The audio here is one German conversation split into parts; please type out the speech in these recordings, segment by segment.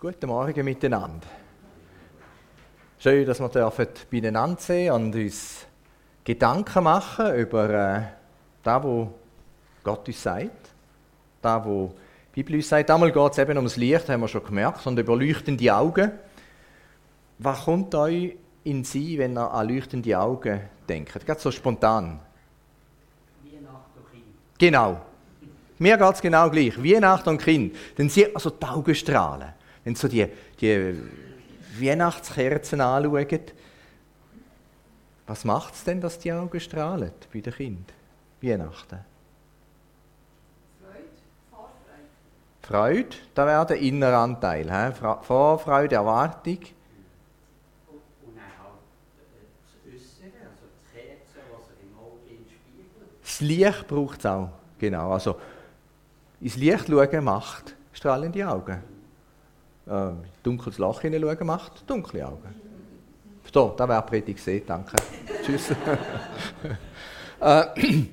Guten Morgen miteinander. Schön, dass wir dürfen beieinander sehen und uns Gedanken machen über äh, das, was Gott uns sagt, das, was die Bibel uns sagt. Einmal geht es eben ums Licht, haben wir schon gemerkt, und über leuchtende Augen. Was kommt euch in Sie, wenn ihr an leuchtende Augen denkt? Ganz so spontan. Weihnacht und Kind. Genau. Mir geht es genau gleich. Weihnacht und Kind. Dann sie also die Augen strahlen. Wenn so die, die Weihnachtskerzen anschauen, was macht es denn, dass die Augen strahlen bei den Kindern? Weihnachten. Freude, Vorfreude. Freude, da wäre der innere Anteil. He? Vorfreude, Erwartung. Und, halt äh, das Äußere, also die Kerze, sich im Auge spiegelt. Das Licht braucht es auch. Genau. Also, ins Licht schauen macht strahlende Augen. Äh, dunkles Loch hineinschauen macht dunkle Augen. So, da wäre Predigt gesehen, danke. Tschüss. äh,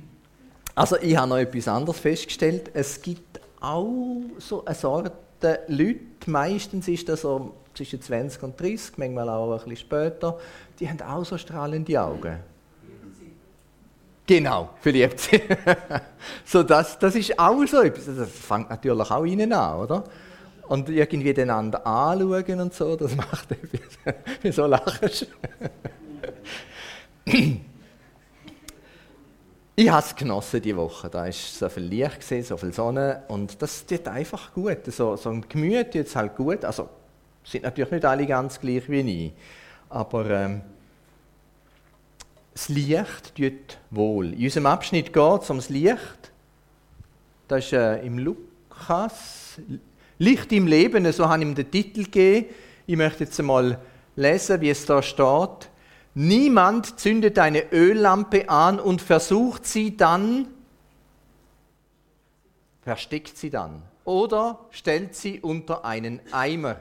also, ich habe noch etwas anderes festgestellt. Es gibt auch so eine Sorte Leute, meistens ist das so zwischen 20 und 30, manchmal auch ein bisschen später, die haben auch so strahlende Augen. Genau, verliebt sie. so, das, das ist auch so etwas. Das fängt natürlich auch innen an, oder? Und irgendwie den anderen anschauen und so, das macht etwas. Wieso lachst ich habe es genossen diese Woche. Da war so viel Licht, gewesen, so viel Sonne und das tut einfach gut. So, so ein Gemüt tut es halt gut. Also sind natürlich nicht alle ganz gleich wie ich, aber ähm, das Licht tut wohl. In unserem Abschnitt geht es ums Licht. Das ist äh, im Lukas. Licht im Leben, so habe ich ihm den Titel gegeben. Ich möchte jetzt einmal lesen, wie es da steht. Niemand zündet eine Öllampe an und versucht sie dann, versteckt sie dann oder stellt sie unter einen Eimer.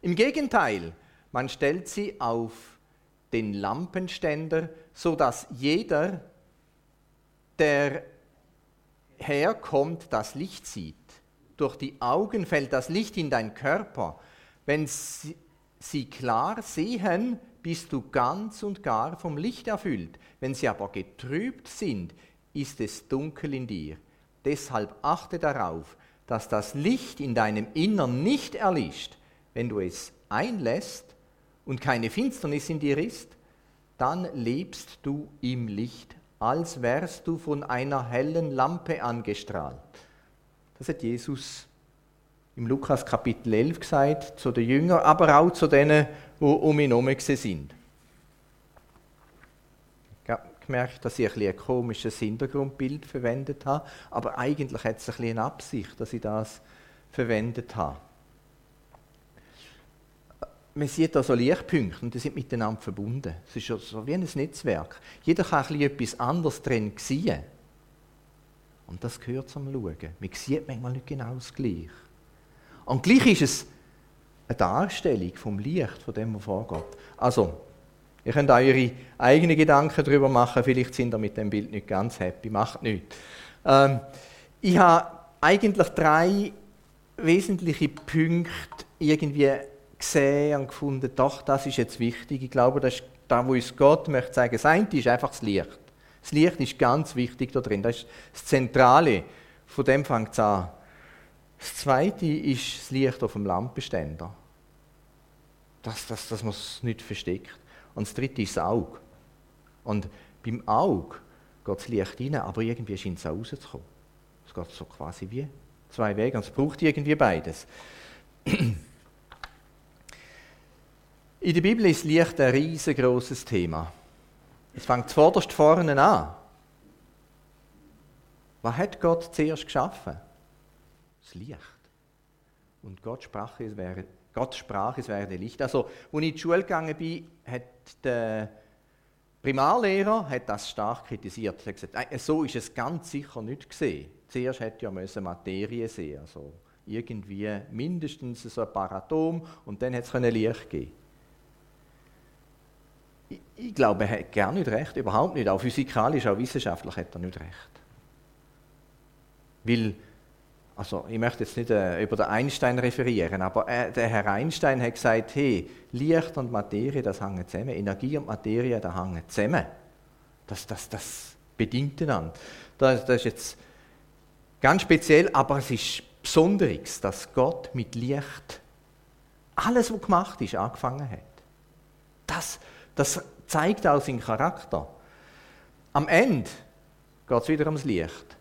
Im Gegenteil, man stellt sie auf den Lampenständer, so dass jeder, der herkommt, das Licht sieht. Durch die Augen fällt das Licht in deinen Körper. Wenn sie, sie klar sehen, bist du ganz und gar vom Licht erfüllt. Wenn sie aber getrübt sind, ist es dunkel in dir. Deshalb achte darauf, dass das Licht in deinem Innern nicht erlischt. Wenn du es einlässt und keine Finsternis in dir ist, dann lebst du im Licht, als wärst du von einer hellen Lampe angestrahlt. Das hat Jesus im Lukas Kapitel 11 gesagt, zu den Jüngern, aber auch zu denen, die um ihn herum sind. Ich habe gemerkt, dass ich ein, ein komisches Hintergrundbild verwendet habe, aber eigentlich hat es ein eine Absicht, dass ich das verwendet habe. Man sieht da so Lichtpunkte und die sind miteinander verbunden. Es ist so wie ein Netzwerk. Jeder kann ein etwas anderes drin sehen. Und das gehört zum Schauen. Man sieht manchmal nicht genau das Gleiche. Und gleich ist es eine Darstellung vom Licht, von dem, was vorgeht. Also, ihr könnt eure eigenen Gedanken darüber machen. Vielleicht sind ihr mit dem Bild nicht ganz happy. Macht nichts. Ähm, ich habe eigentlich drei wesentliche Punkte irgendwie gesehen und gefunden, doch, das ist jetzt wichtig. Ich glaube, das ist da, wo uns Gott möchte sagen, das eine ist einfach das Licht. Das Licht ist ganz wichtig da drin. Das ist das Zentrale. Von dem fängt es an. Das zweite ist das Licht auf dem Lampenständer. Das, das, dass man es nicht versteckt. Und das dritte ist das Auge. Und beim Auge geht das Licht rein, aber irgendwie scheint es auch rauszukommen. Es geht so quasi wie zwei Wege und es braucht irgendwie beides. In der Bibel ist Licht ein riesengroßes Thema. Es fängt zuvorderst vorne an. Was hat Gott zuerst geschaffen? Das Licht. Und Gott sprach, es wäre, Gott sprach, es werde Licht. Also, als ich in die Schule gegangen bin, hat der Primarlehrer hat das stark kritisiert. Er hat gesagt, so ist es ganz sicher nicht gesehen. Zuerst hätte ja Materie sehen also irgendwie mindestens so ein paar Atome und dann hätte es Licht geben ich, glaube, er hat gar nicht recht, überhaupt nicht. Auch physikalisch, auch wissenschaftlich hat er nicht recht. Weil also ich möchte jetzt nicht äh, über den Einstein referieren, aber äh, der Herr Einstein hat gesagt, hey, Licht und Materie, das hängt zusammen, Energie und Materie, das hängt zusammen. Das, das, das bedingt einander. Das, das ist jetzt ganz speziell, aber es ist Besonderes, dass Gott mit Licht alles, was gemacht ist, angefangen hat. Das, das zeigt auch seinen Charakter. Am Ende geht es wieder ums Licht.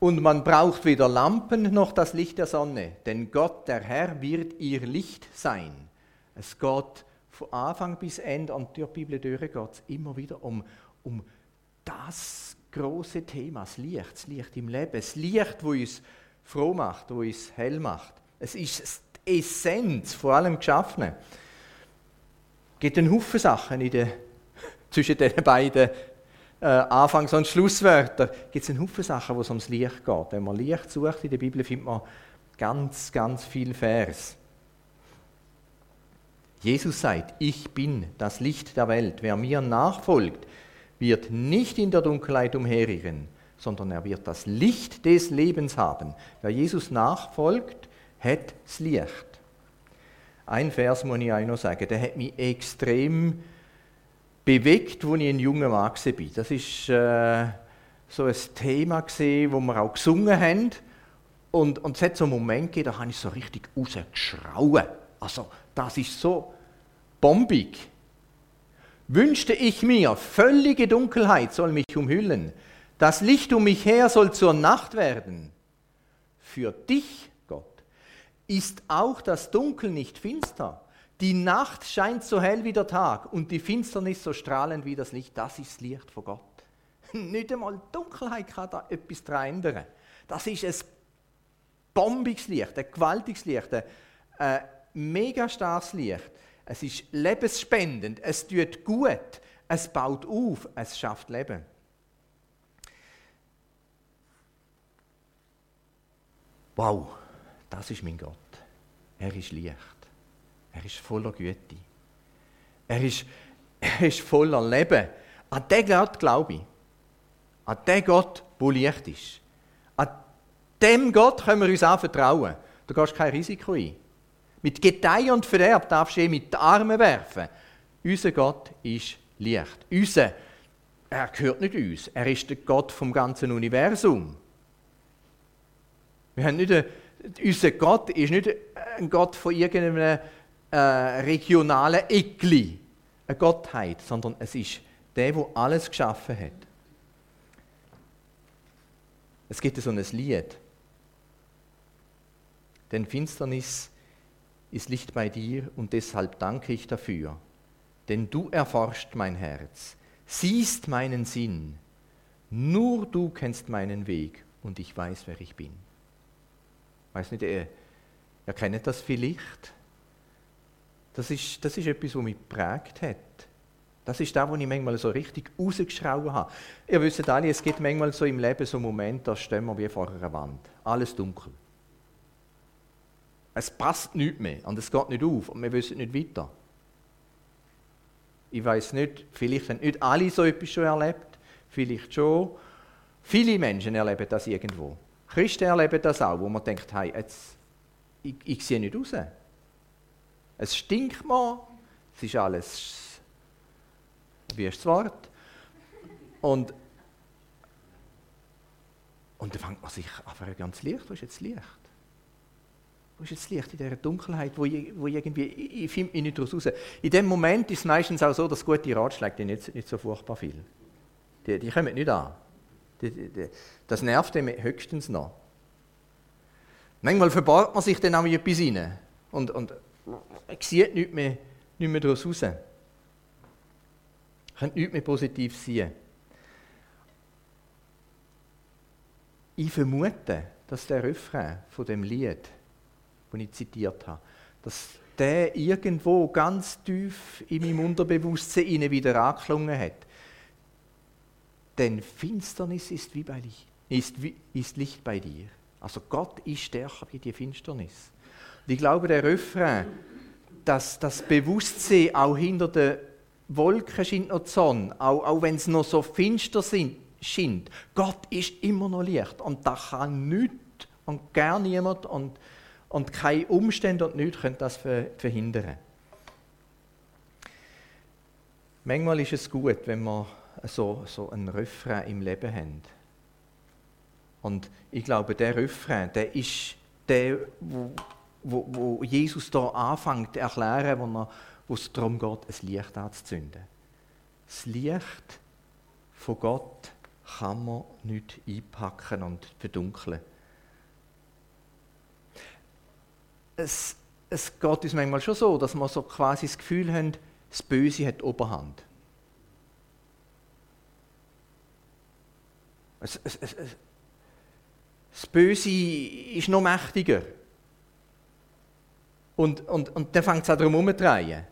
Und man braucht weder Lampen noch das Licht der Sonne, denn Gott, der Herr, wird ihr Licht sein. Es geht von Anfang bis Ende durch die Bibel durch immer wieder um, um das große Thema, das Licht, das Licht im Leben, das Licht, wo uns froh macht, wo uns hell macht. Es ist die Essenz vor allem Geschaffenen. Gibt einen Haufen Sachen in der, zwischen den beiden äh, Anfangs- und Schlusswörter gibt es einen Haufen Sachen, wo es ums Licht geht. Wenn man Licht sucht in der Bibel, findet man ganz, ganz viel Vers. Jesus sagt, ich bin das Licht der Welt. Wer mir nachfolgt, wird nicht in der Dunkelheit umherirren, sondern er wird das Licht des Lebens haben. Wer Jesus nachfolgt, hat das Licht. Ein Vers muss ich auch noch sagen, der hat mich extrem bewegt, als ich ein junger Mann war. Das ist äh, so ein Thema, gewesen, wo wir auch gesungen haben. Und, und es hat so einen Moment gegeben, da habe ich so richtig rausgeschrauen. Also, das ist so bombig. Wünschte ich mir, völlige Dunkelheit soll mich umhüllen. Das Licht um mich her soll zur Nacht werden. Für dich, ist auch das Dunkel nicht finster. Die Nacht scheint so hell wie der Tag und die Finsternis so strahlend wie das Licht. Das ist das Licht von Gott. Nicht einmal Dunkelheit kann da etwas daran ändern. Das ist ein bombiges Licht, ein gewaltiges Licht, ein mega starkes Licht. Es ist lebensspendend, es tut gut, es baut auf, es schafft Leben. Wow, das ist mein Gott. Er ist Licht. Er ist voller Güte. Er ist, er ist voller Leben. An den Gott glaube ich. An den Gott, der Licht ist. An dem Gott können wir uns auch vertrauen. Du gehst kein Risiko ein. Mit Gedeih und Verderb darfst du ihn mit den Armen werfen. Unser Gott ist Licht. Unser, er gehört nicht uns. Er ist der Gott vom ganzen Universum. Wir haben nicht eine, unser Gott ist nicht ein Gott von irgendeinem äh, regionalen Eckli, eine Gottheit, sondern es ist der, der alles geschaffen hat. Es gibt so ein Lied. Denn Finsternis ist Licht bei dir und deshalb danke ich dafür. Denn du erforscht mein Herz, siehst meinen Sinn. Nur du kennst meinen Weg und ich weiß, wer ich bin. Weiß nicht, ihr, ihr kennt das vielleicht? Das ist, das ist etwas, was mich geprägt hat. Das ist das, was ich manchmal so richtig rausgeschraubt habe. Ihr wisst alle, es gibt manchmal so im Leben so Momente, da stehen wir wie vor einer Wand. Alles dunkel. Es passt nicht mehr und es geht nicht auf und wir wissen nicht weiter. Ich weiß nicht, vielleicht haben nicht alle so etwas schon erlebt, vielleicht schon. Viele Menschen erleben das irgendwo. Christen erleben das auch, wo man denkt, hey, jetzt, ich, ich sehe nicht raus. Es stinkt mal, es ist alles, wie ist das Wort? Und, und dann fängt man sich an, ganz Licht, wo ist jetzt das Licht? Wo ist jetzt das Licht in dieser Dunkelheit, wo ich, wo ich irgendwie, ich, ich finde mich nicht raus. In dem Moment ist es meistens auch so, dass gute Ratschläge nicht, nicht so furchtbar viel. Die, die kommen nicht an. Das nervt dem höchstens noch. Manchmal verbaut man sich dann auch etwas rein. Und, und sieht nichts mehr, nichts mehr daraus raus. Kann nichts mehr positiv sehen. Ich vermute, dass der Refrain von dem Lied, das ich zitiert habe, dass der irgendwo ganz tief in meinem Unterbewusstsein wieder angeklungen hat. Denn Finsternis ist wie bei ist, wie, ist Licht bei dir. Also Gott ist stärker wie die Finsternis. Und ich glaube, der Refrain, dass das Bewusstsein auch hinter den Wolken scheint noch die Sonne, auch, auch wenn es noch so finster sind, scheint. Gott ist immer noch Licht und da kann nichts und gar niemand und, und keine Umstände und nichts können das verhindern. Manchmal ist es gut, wenn wir so, so einen Refrain im Leben haben. Und ich glaube, der Refrain, der ist der, wo, wo, wo Jesus da anfängt zu erklären, wo, er, wo es darum geht, ein Licht anzuzünden. Das Licht von Gott kann man nicht einpacken und verdunkeln. Es, es geht uns manchmal schon so, dass wir so quasi das Gefühl haben, das Böse hat Oberhand. Es, es, es, das Böse ist noch mächtiger. Und, und, und dann fängt es auch darum umzudrehen.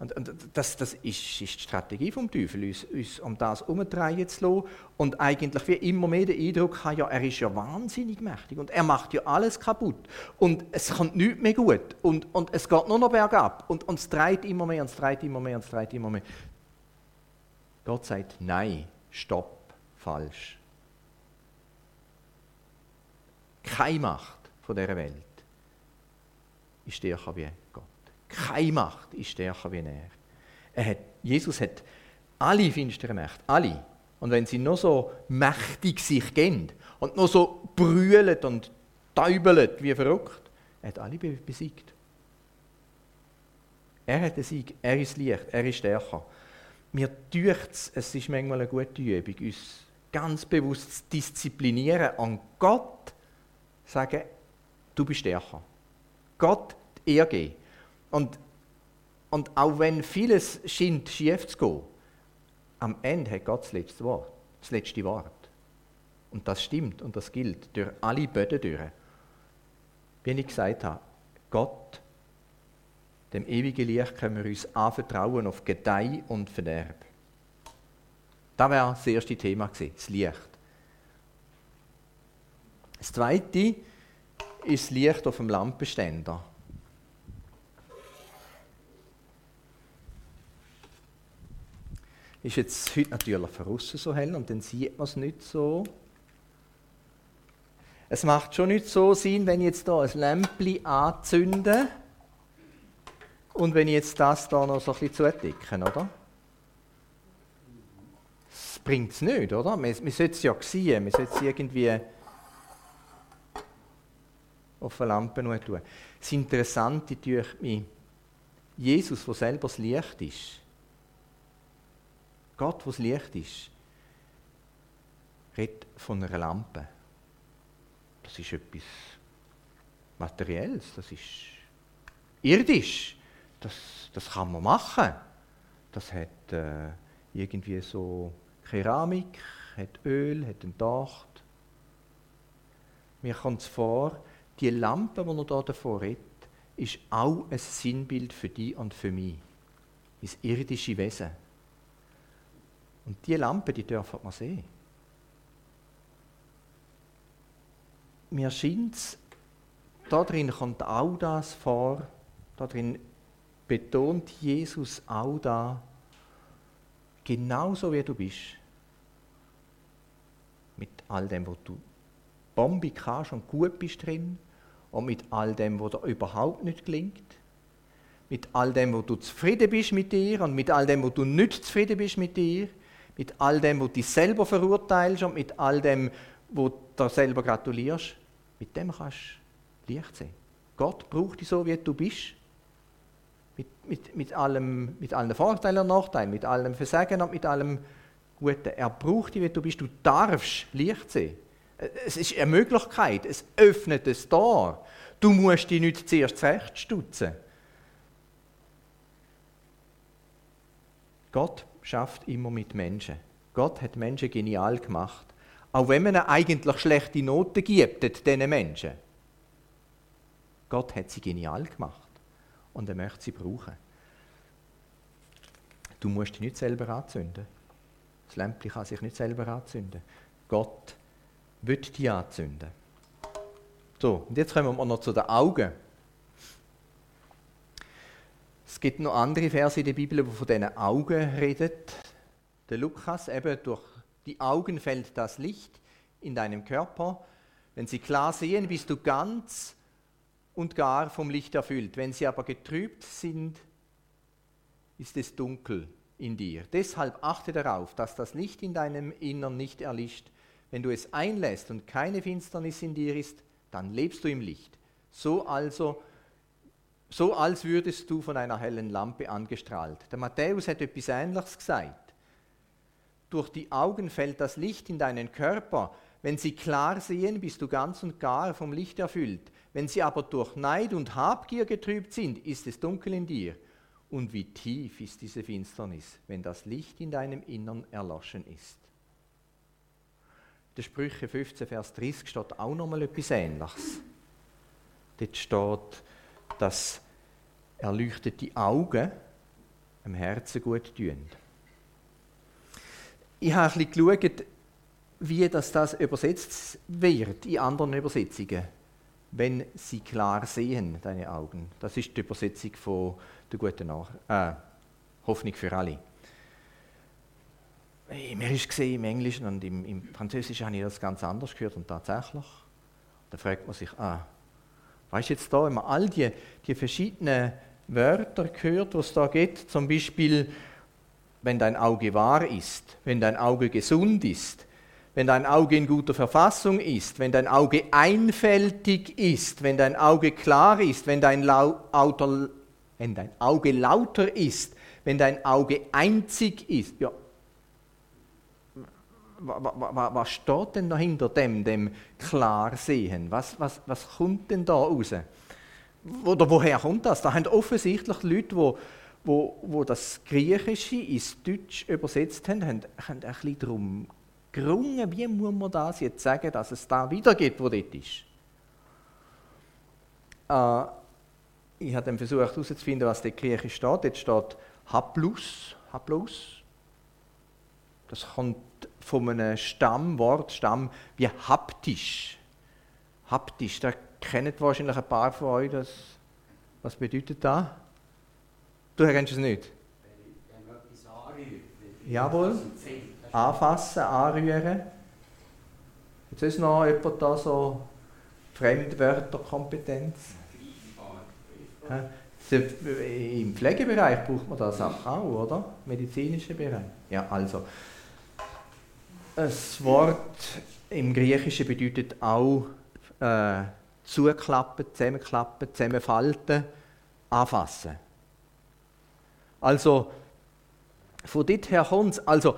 Und, und das, das ist, ist, die Strategie vom Teufel, uns, uns um das umzudrehen zu lassen. Und eigentlich wie immer mehr den Eindruck haben, ja, er ist ja wahnsinnig mächtig und er macht ja alles kaputt. Und es kommt nichts mehr gut. Und, und es geht nur noch bergab. Und, und es dreht immer mehr und es dreht immer mehr und es dreht immer mehr. Gott sagt, nein, stopp, falsch. Keine Macht von dieser Welt ist stärker wie Gott. Keine Macht ist stärker wie er. er hat, Jesus hat alle finsteren Mächte, alle. Und wenn sie noch so mächtig sich gehen und noch so brüllen und täubeln wie verrückt, er hat alle besiegt. Er hat den Sieg, er ist Licht, er ist stärker. Mir tut es, es ist manchmal eine gute Übung, uns ganz bewusst zu disziplinieren, an Gott sagen, du bist stärker. Gott Ehre geben. Und, und auch wenn vieles scheint schief zu gehen, am Ende hat Gott das letzte Wort, das letzte Wort. Und das stimmt und das gilt durch alle Böden durch. Wie ich gesagt habe, Gott, dem ewigen Licht, können wir uns anvertrauen auf Gedeih und Verderb. Das wäre das erste Thema gewesen, das Licht. Das zweite ist das Licht auf dem Lampenständer. Ist jetzt heute natürlich von außen so hell und dann sieht man es nicht so. Es macht schon nicht so Sinn, wenn ich jetzt hier ein Lämpchen anzünde und wenn ich jetzt das hier noch so ein bisschen zudecke, oder? Das bringt es nicht, oder? Man, man sollte es ja sehen, man sollte es irgendwie auf eine Lampe tun. Das Interessante durch mich, Jesus, der selber das Licht ist, Gott, der das Licht ist, redet von einer Lampe. Das ist etwas Materielles, das ist irdisch. Das, das kann man machen. Das hat äh, irgendwie so Keramik, hat Öl, hat einen Docht. Mir kommt es vor, die Lampe, die er hier davor redet, ist auch ein Sinnbild für dich und für mich. Das irdische Wesen. Und diese Lampe, die dürfen wir sehen. Mir scheint es, da drin kommt auch das vor, da drin betont Jesus auch da, genauso wie du bist. Mit all dem, was du Bombe kannst und gut bist drin und mit all dem, was dir überhaupt nicht gelingt. Mit all dem, wo du zufrieden bist mit dir und mit all dem, wo du nicht zufrieden bist mit dir. Mit all dem, wo du dich selber verurteilst und mit all dem, wo du dir selber gratulierst. Mit dem kannst du Licht sehen. Gott braucht dich so, wie du bist. Mit, mit, mit, allem, mit allen Vorteilen und Nachteilen, mit allem Versagen und mit allem Guten. Er braucht dich, wie du bist. Du darfst Licht sehen. Es ist eine Möglichkeit, es öffnet es Tor. Du musst dich nicht zuerst zurechtstutzen. Gott schafft immer mit Menschen. Gott hat Menschen genial gemacht. Auch wenn man eigentlich schlechte Noten gibt, diesen Menschen. Gott hat sie genial gemacht. Und er möchte sie brauchen. Du musst dich nicht selber anzünden. Das Lämpchen kann sich nicht selber anzünden. Gott wird die anzünden. So, und jetzt kommen wir noch zu den Augen. Es gibt noch andere Verse in der Bibel, die von diesen Augen reden. der Lukas, eben durch die Augen fällt das Licht in deinem Körper. Wenn sie klar sehen, bist du ganz und gar vom Licht erfüllt. Wenn sie aber getrübt sind, ist es dunkel in dir. Deshalb achte darauf, dass das Licht in deinem Innern nicht erlischt. Wenn du es einlässt und keine Finsternis in dir ist, dann lebst du im Licht. So also, so als würdest du von einer hellen Lampe angestrahlt. Der Matthäus hat etwas Ähnliches gesagt. Durch die Augen fällt das Licht in deinen Körper. Wenn sie klar sehen, bist du ganz und gar vom Licht erfüllt. Wenn sie aber durch Neid und Habgier getrübt sind, ist es dunkel in dir. Und wie tief ist diese Finsternis, wenn das Licht in deinem Innern erloschen ist. Der Sprüche 15, Vers 30 steht auch nochmal etwas Ähnliches. Dort steht, dass erleuchtete Augen dem Herzen gut tun. Ich habe ein bisschen geschaut, wie das, das übersetzt wird in anderen Übersetzungen wenn sie klar sehen, deine Augen. Das ist die Übersetzung von der guten Nach äh, Hoffnung für alle. Hey, mir ist gesehen im Englischen und im, im, Französischen habe ich das ganz anders gehört und tatsächlich. Da fragt man sich, ah, weißt du jetzt da, man all die, die verschiedenen Wörter hört, was da geht, zum Beispiel, wenn dein Auge wahr ist, wenn dein Auge gesund ist, wenn dein Auge in guter Verfassung ist, wenn dein Auge einfältig ist, wenn dein Auge klar ist, wenn dein, Auto, wenn dein Auge lauter ist, wenn dein Auge einzig ist. Ja. Was steht denn dahinter dem, dem Klarsehen? Was, was, was kommt denn da raus? Oder woher kommt das? Da haben offensichtlich Leute, die wo, wo das Griechische ins Deutsch übersetzt haben, haben, haben ein bisschen darum gerungen, wie muss man das jetzt sagen, dass es da wiedergeht, wo dort ist. Äh, ich habe dann versucht herauszufinden, was dort griechisch steht. Dort steht Haplus, Haplus. Das kommt von einem Stammwort, Stamm wie haptisch. Haptisch, da kennen wahrscheinlich ein paar von euch das. Was bedeutet das? Du kennst es nicht? Wenn etwas anrührt. Jawohl anfassen, anrühren. Jetzt ist noch jemand da so Fremdwörterkompetenz? Im Pflegebereich braucht man das auch, oder? Medizinischer Bereich. Ja, also. Das Wort im Griechischen bedeutet auch äh, zuklappen, zusammenklappen, zusammenfalten, anfassen. Also, von dort her kommt es. Also,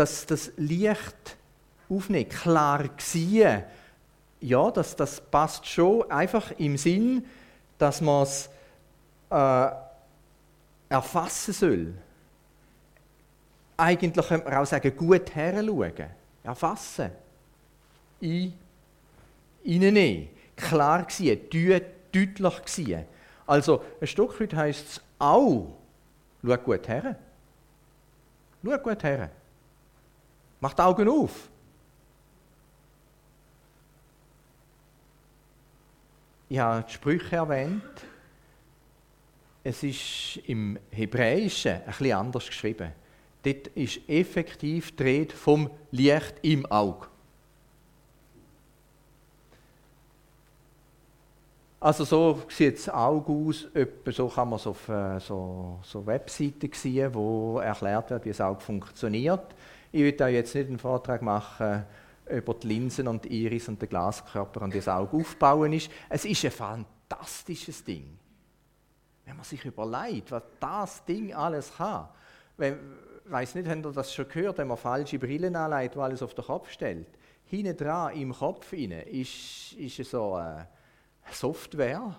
dass das Licht aufnehmen, klar sehen, ja, das, das passt schon einfach im Sinn, dass man es äh, erfassen soll. Eigentlich könnte man auch sagen, gut heranschauen, erfassen, ein, reinnehmen, klar sehen, deutlich sehen. Also ein Stück weit heisst es auch, schau gut her. Schau gut her. Mach die Augen auf. Ich habe die Sprüche erwähnt. Es ist im Hebräischen ein bisschen anders geschrieben. Dort ist effektiv die Rede vom Licht im Auge. Also so sieht das Auge aus, so kann man es auf äh, so, so Webseiten sehen, wo erklärt wird, wie das Auge funktioniert. Ich will da jetzt nicht einen Vortrag machen über die Linsen und die Iris und den Glaskörper und wie das Auge aufbauen ist. Es ist ein fantastisches Ding. Wenn man sich überlegt, was das Ding alles kann. Ich weiß nicht, habt ihr das schon gehört, wenn man falsche Brillen anlegt, die alles auf den Kopf stellt. Hinten dran, im Kopf rein, ist, ist so eine Software.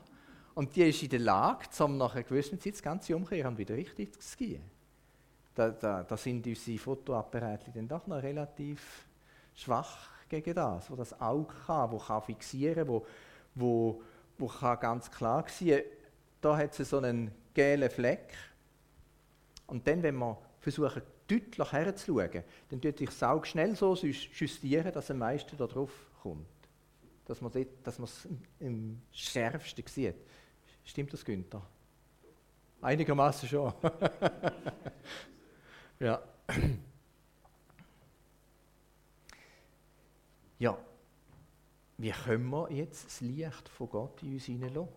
Und die ist in der Lage, um nach einer gewissen Zeit das Ganze umkehren und wieder richtig zu gehen da, da, da sind unsere Fotoapparate dann doch noch relativ schwach gegen das, wo das Auge kann, wo kann fixieren, wo, wo, wo kann ganz klar sehen. Da hat es so einen gelben Fleck. Und dann, wenn man versucht, deutlich herzuschauen, dann tut sich das Auge schnell so justieren, dass am meisten da drauf kommt. Dass man es im schärfsten sieht. Stimmt das, Günther? Einigermaßen schon. Ja. Ja, wie können wir jetzt das Licht von Gott in uns hineinlassen?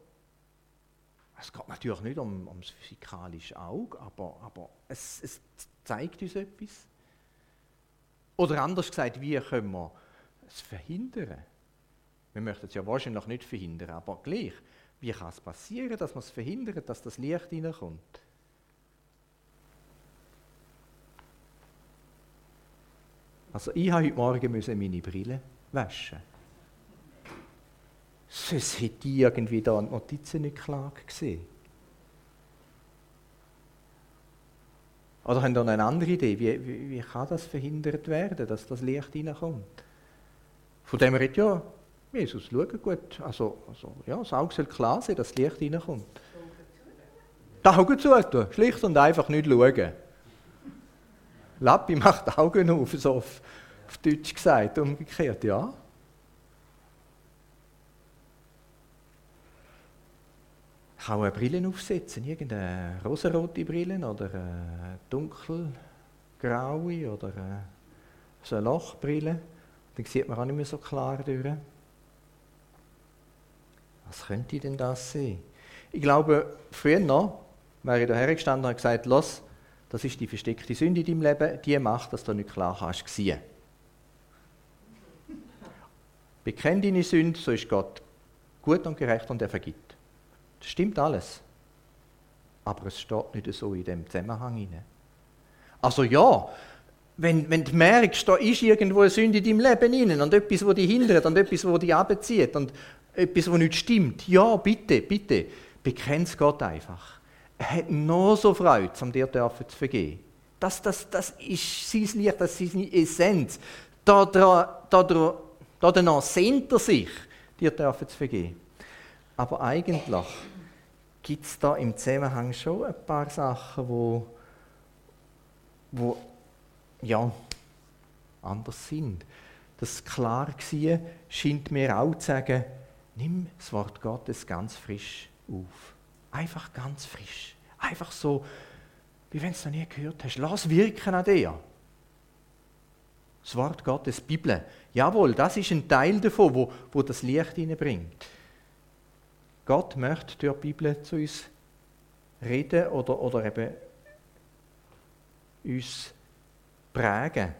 Es geht natürlich nicht um, um das physikalische Auge, aber, aber es, es, zeigt uns etwas. Oder anders gesagt, wie können wir es verhindern? Wir möchten es ja wahrscheinlich nicht verhindern, aber gleich. Wie kann es passieren, dass man es verhindert, dass das Licht hineinkommt? Also ich habe heute Morgen meine Brille waschen. Sonst hätte ich irgendwie da die Notizen nicht klar gesehen. Oder haben ihr eine andere Idee? Wie, wie, wie, kann das verhindert werden, dass das Licht reinkommt? Von dem redet ja Jesus, schau gut. Also, also, ja, das Auge soll klar sein, dass das Licht reinkommt. Die Augen zu tun, schlicht und einfach nicht schauen. Lappi macht Augen auf, so auf, auf Deutsch gesagt, umgekehrt, ja. Ich kann auch eine Brille aufsetzen, irgendeine rosarote Brille oder eine dunkelgraue oder eine, so eine Lochbrille. Dann sieht man auch nicht mehr so klar durch. Was könnte denn das sein? Ich glaube, früher noch wäre ich daher gestanden und gesagt, los, das ist die versteckte Sünde in deinem Leben, die macht, dass du nicht klar hast gesehen. Bekenn deine Sünde, so ist Gott gut und gerecht und er vergibt. Das stimmt alles. Aber es steht nicht so in dem Zusammenhang hinein. Also ja, wenn, wenn du merkst, da ist irgendwo eine Sünde in deinem Leben hinein und etwas, das dich hindert und etwas, das dich abzieht und etwas, das nicht stimmt, ja, bitte, bitte, bekenn es Gott einfach. Hat noch so Freude, um dir zu vergeben. Das, das, das ist sein Licht, das ist seine Essenz. Da, da, da, da, danach sehnt er sich, dir zu vergeben. Aber eigentlich gibt es da im Zusammenhang schon ein paar Sachen, wo, wo ja, anders sind. Das klar war, scheint mir auch zu sagen, nimm das Wort Gottes ganz frisch auf. Einfach ganz frisch. Einfach so, wie wenn du es noch nie gehört hast. Lass wirken an dir. Das Wort Gottes, die Bibel. Jawohl, das ist ein Teil davon, wo, wo das Licht hineinbringt. Gott möchte durch die Bibel zu uns reden oder, oder eben uns prägen.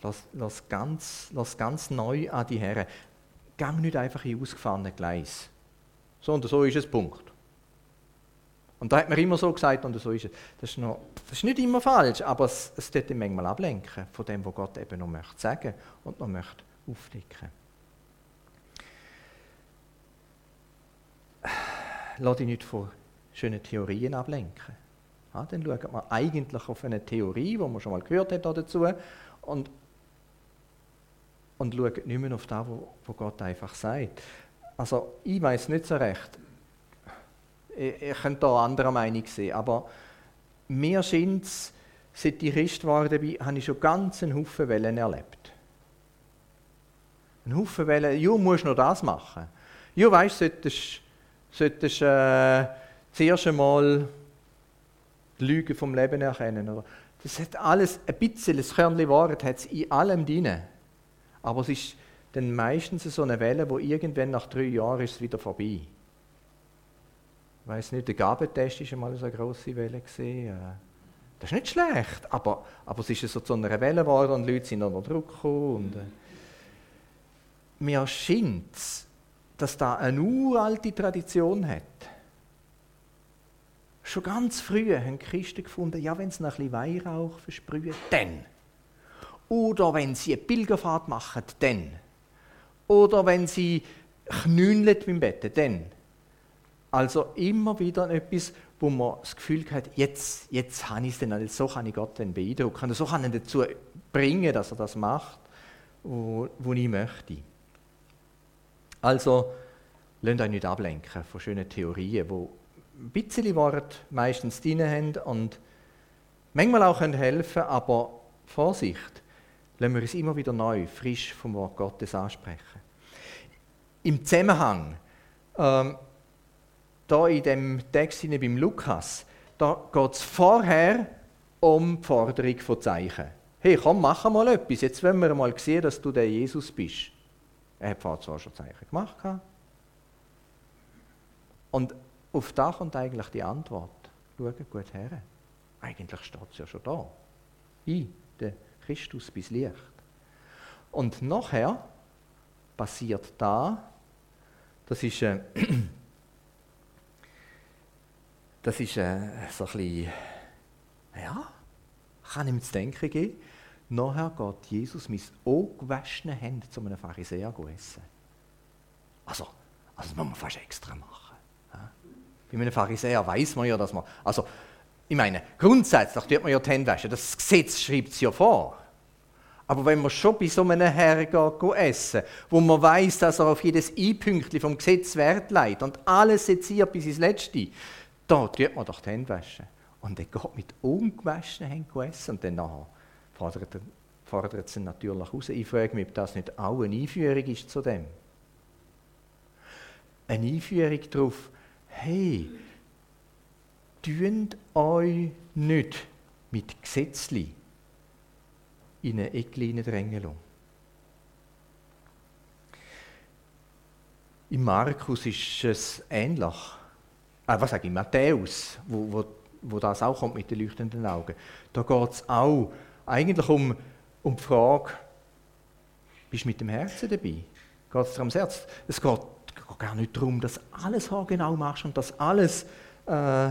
Lass, lass, ganz, lass ganz neu an die Herren. Gang nicht einfach in ausgefahrene Gleis. So und so ist es, Punkt. Und da hat man immer so gesagt, und so ist es. Das ist, noch, das ist nicht immer falsch, aber es, es tut manchmal ablenken von dem, was Gott eben noch möchte sagen und noch möchte aufdecken. Lass dich nicht von schönen Theorien ablenken. Ja, dann schaut man eigentlich auf eine Theorie, die man schon mal gehört hat dazu, und, und schaut nicht mehr auf das, was Gott einfach sagt. Also ich weiß nicht so recht. Ich, ich könnte da anderer Meinung sein, aber mir scheint es, seit ich Christ geworden bin, habe ich schon ganz einen Haufen Wellen erlebt. Ein Haufen Wellen, du musst noch das machen. Du weißt, solltest, solltest äh, zuerst einmal die Lüge vom Leben erkennen. Oder? Das hat alles, ein bisschen, das Körnchen Wahrheit hat es in allem drin. Aber es ist dann meistens so eine Welle, wo irgendwann nach drei Jahren ist es wieder vorbei. Ich weiß nicht, der Gabentest war einmal so eine grosse Welle. Gewesen. Äh, das ist nicht schlecht, aber, aber es ist so zu einer Welle geworden und Leute sind unter Druck gekommen. Und, äh, mir scheint es, dass da eine uralte Tradition hat. Schon ganz früh haben Christen gefunden, ja, wenn sie noch ein bisschen Weihrauch versprühen, dann. Oder wenn sie eine Pilgerfahrt machen, dann. Oder wenn sie knüneln beim Bett, dann. Also immer wieder etwas, wo man das Gefühl hat, jetzt, jetzt habe ich es dann, so kann ich Gott dann beeindrucken, so kann ich ihn dazu bringen, dass er das macht, wo, wo ich möchte. Also, lasst euch nicht ablenken von schönen Theorien, die ein bisschen Wort meistens drin haben und manchmal auch helfen können, aber Vorsicht, lassen wir uns immer wieder neu, frisch vom Wort Gottes ansprechen. Im Zusammenhang, ähm, da in dem Text beim Lukas, da geht es vorher um die Forderung von Zeichen. hey, komm, mach mal etwas, jetzt wollen wir mal sehen, dass du der Jesus bist. Er hat zwar schon Zeichen gemacht. Und auf da kommt eigentlich die Antwort. Schau gut her. Eigentlich steht es ja schon da. Ich, der Christus bis Licht. Und nachher passiert da, das ist, äh, das ist äh, so ein bisschen, ja, kann ihm zu denken geben. Nachher geht Jesus mit angewaschenen Händen zu einem Pharisäer essen. Also, also das muss man fast extra machen. Ja? Bei einem Pharisäer weiß man ja, dass man, also ich meine, grundsätzlich tut man ja die Hände waschen, das Gesetz schreibt es ja vor. Aber wenn man schon bei so einem Herrn geht, essen, wo man weiß, dass er auf jedes I-Pünktchen vom Gesetz Wert legt und alles seziert bis ins Letzte, da tut man doch die Hände waschen. Und er geht mit ungewaschenen Händen essen und dann fordert er, fordert es natürlich raus. Ich frage mich, ob das nicht auch eine Einführung ist zu dem. Eine Einführung darauf, hey, tünt euch nicht mit Gesetzli in eine Ecke drängen Im Markus ist es ähnlich. Ah, was sage ich? Matthäus, wo, wo, wo das auch kommt mit den leuchtenden Augen. Da geht es auch eigentlich um, um die Frage, bist du mit dem Herzen dabei? Geht es ums Herz? Es geht, geht gar nicht darum, dass alles genau machst und dass alles äh,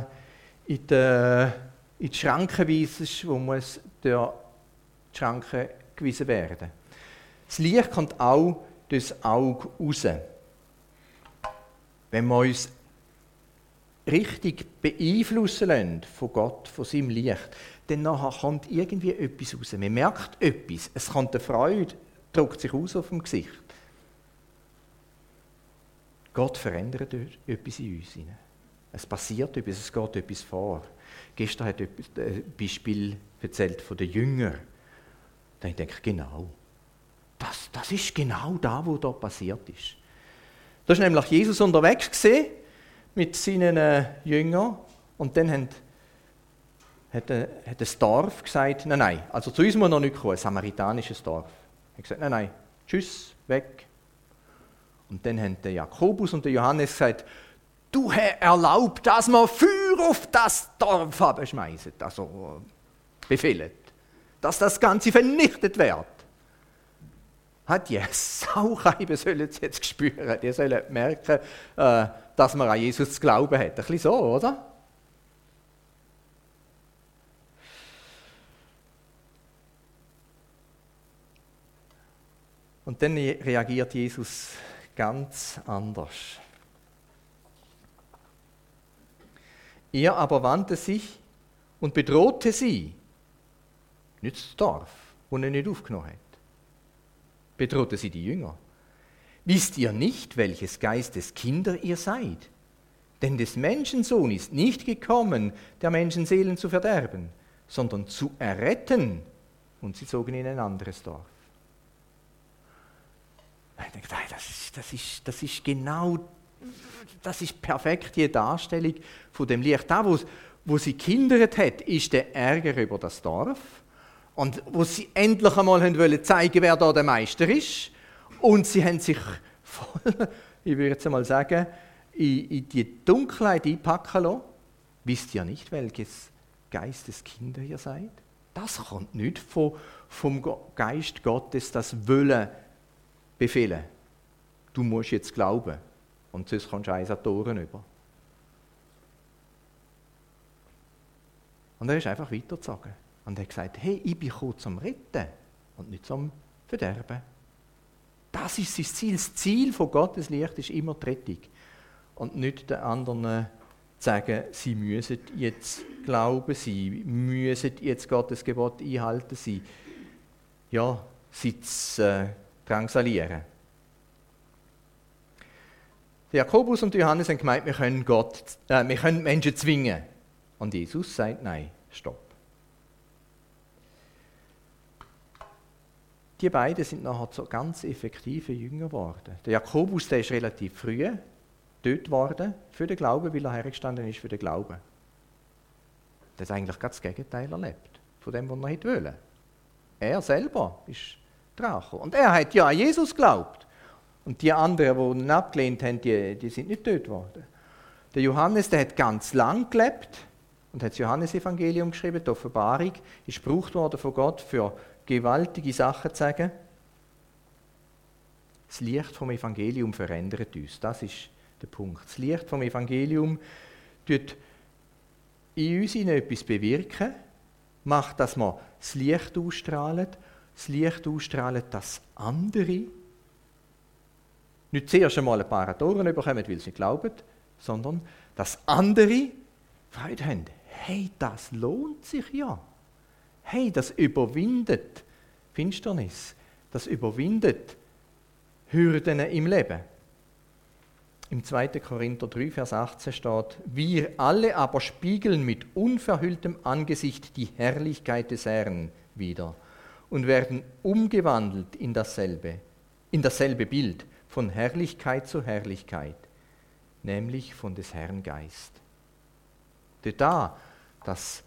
in, die, in die Schranken weisest, wo muss der die Schranken gewiesen werden. Das Licht kommt auch durchs Auge raus. Wenn wir uns richtig beeinflussen lassen von Gott, von seinem Licht, dann nachher kommt irgendwie etwas raus. Man merkt etwas. Es kommt eine Freude, drückt sich aus auf dem Gesicht. Gott verändert etwas in uns. Es passiert etwas, es geht etwas vor. Gestern hat ein Beispiel erzählt von den Jüngern. Da ich denke genau, das, das ist genau da, wo da passiert ist. Da ist nämlich Jesus unterwegs mit seinen äh, Jüngern und dann haben hat, äh, hat das Dorf gesagt, nein, nein, also zu uns muss noch nicht kommen, ein samaritanisches Dorf. Er hat gesagt, nein, nein, tschüss, weg. Und dann haben der Jakobus und der Johannes gesagt, du Herr, erlaub, dass wir Feuer auf das Dorf schmeißen, also äh, befehlen, dass das Ganze vernichtet wird. Hat die Saureibe sollen es jetzt spüren, die sollen merken, äh, dass man an Jesus zu glauben hat. Ein bisschen so, oder? Und dann reagiert Jesus ganz anders. Er aber wandte sich und bedrohte sie, nicht das Dorf, wo er nicht aufgenommen hat. Bedrohte sie die Jünger. Wisst ihr nicht, welches Geistes Kinder ihr seid? Denn des Menschensohn ist nicht gekommen, der Menschen Seelen zu verderben, sondern zu erretten. Und sie zogen in ein anderes Dorf. Das ist, das, ist, das ist genau, das ist perfekt die Darstellung von dem Licht. Da, wo, wo sie kindert hat, ist der Ärger über das Dorf. Und wo sie endlich einmal wollen zeigen, wer da der Meister ist. Und sie haben sich voll, ich würde jetzt einmal sagen, in, in die Dunkelheit einpacken lassen. Wisst ihr nicht, welches Geistes Kinder ihr seid? Das kommt nicht vom, vom Geist Gottes, das Wollen befehlen. Du musst jetzt glauben. Und sonst kommst du eins an Toren über. Und er ist einfach weitergezogen. Und er hat gesagt, hey, ich bin gekommen zum Retten und nicht zum Verderben. Das ist sein Ziel. Das Ziel von Gottes Licht ist immer die Rettung. Und nicht den anderen sagen, sie müssen jetzt glauben, sie müssen jetzt Gottes Gebot einhalten, sie, ja, sie äh, drangsalieren. Jakobus und Johannes haben gemeint, wir können, Gott, äh, wir können Menschen zwingen. Und Jesus sagt, nein, stopp. Die beiden sind nachher so ganz effektive Jünger geworden. Der Jakobus der ist relativ früh dort geworden für den Glauben, weil er hergestanden ist für den Glauben. Der hat eigentlich ganz das Gegenteil erlebt von dem, was er wollen. Er selber ist dran Und er hat ja an Jesus geglaubt. Und die anderen, die ihn abgelehnt haben, die, die sind nicht tot worden. Der Johannes, der hat ganz lang gelebt und hat das Johannesevangelium geschrieben, die Offenbarung, ist gebraucht worden von Gott für gewaltige Sachen zu sagen. Das Licht vom Evangelium verändert uns. Das ist der Punkt. Das Licht vom Evangelium tut in uns etwas bewirken, macht, dass man das Licht ausstrahlen, das Licht ausstrahlen, dass andere nicht zuerst einmal ein paar Toren bekommen, weil sie nicht glauben, sondern dass andere Freude haben. Hey, das lohnt sich ja. Hey, das überwindet Finsternis. Das überwindet Hürden im Leben. Im 2. Korinther 3, Vers 18 steht, wir alle aber spiegeln mit unverhülltem Angesicht die Herrlichkeit des Herrn wieder und werden umgewandelt in dasselbe, in dasselbe Bild, von Herrlichkeit zu Herrlichkeit, nämlich von des Herrn Geist. Dort da, dass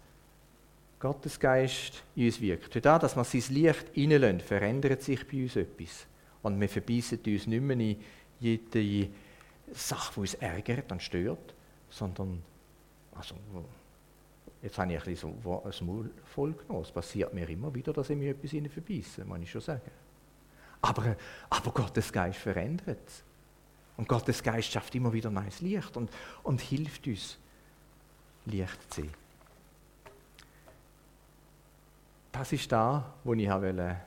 Gottes Geist in uns wirkt, dort da, dass man sein Licht reinlässt, verändert sich bei uns etwas. Und wir verbeissen uns nicht mehr in jede Sache, die uns ärgert und stört, sondern, also, jetzt habe ich ein bisschen so ein Maul voll genommen. Es passiert mir immer wieder, dass ich mir etwas in verbeisse, muss ich schon sagen. Aber, aber Gottes Geist verändert. Und Gottes Geist schafft immer wieder neues Licht und, und hilft uns, Licht zu sehen. Das ist da, wo ich wollte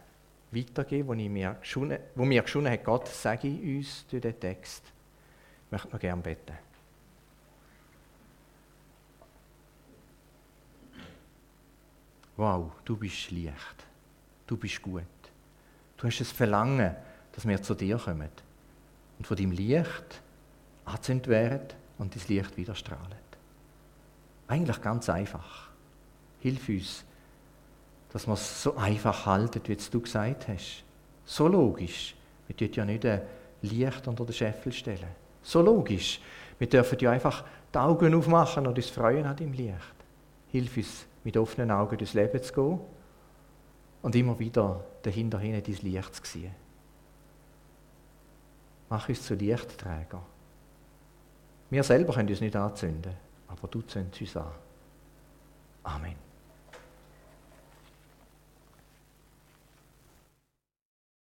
weitergeben, wo, ich mir geschunden, wo mir geschunden hat, Gott sage uns durch den Text. Ich möchte noch gerne beten. Wow, du bist Licht. Du bist gut. Du hast das Verlangen, dass wir zu dir kommen und von deinem Licht angezündet werden und das Licht wieder strahlt. Eigentlich ganz einfach. Hilf uns, dass wir es so einfach halten, wie du gesagt hast. So logisch. Wir dürfen ja nicht ein Licht unter den Scheffel stellen. So logisch. Wir dürfen ja einfach die Augen aufmachen und uns freuen an dem Licht. Hilf uns, mit offenen Augen durchs Leben zu gehen und immer wieder dahinterhin dein Licht zu sehen. Mach uns zu Lichtträger. Wir selber können uns nicht anzünden, aber du zündest uns an. Amen.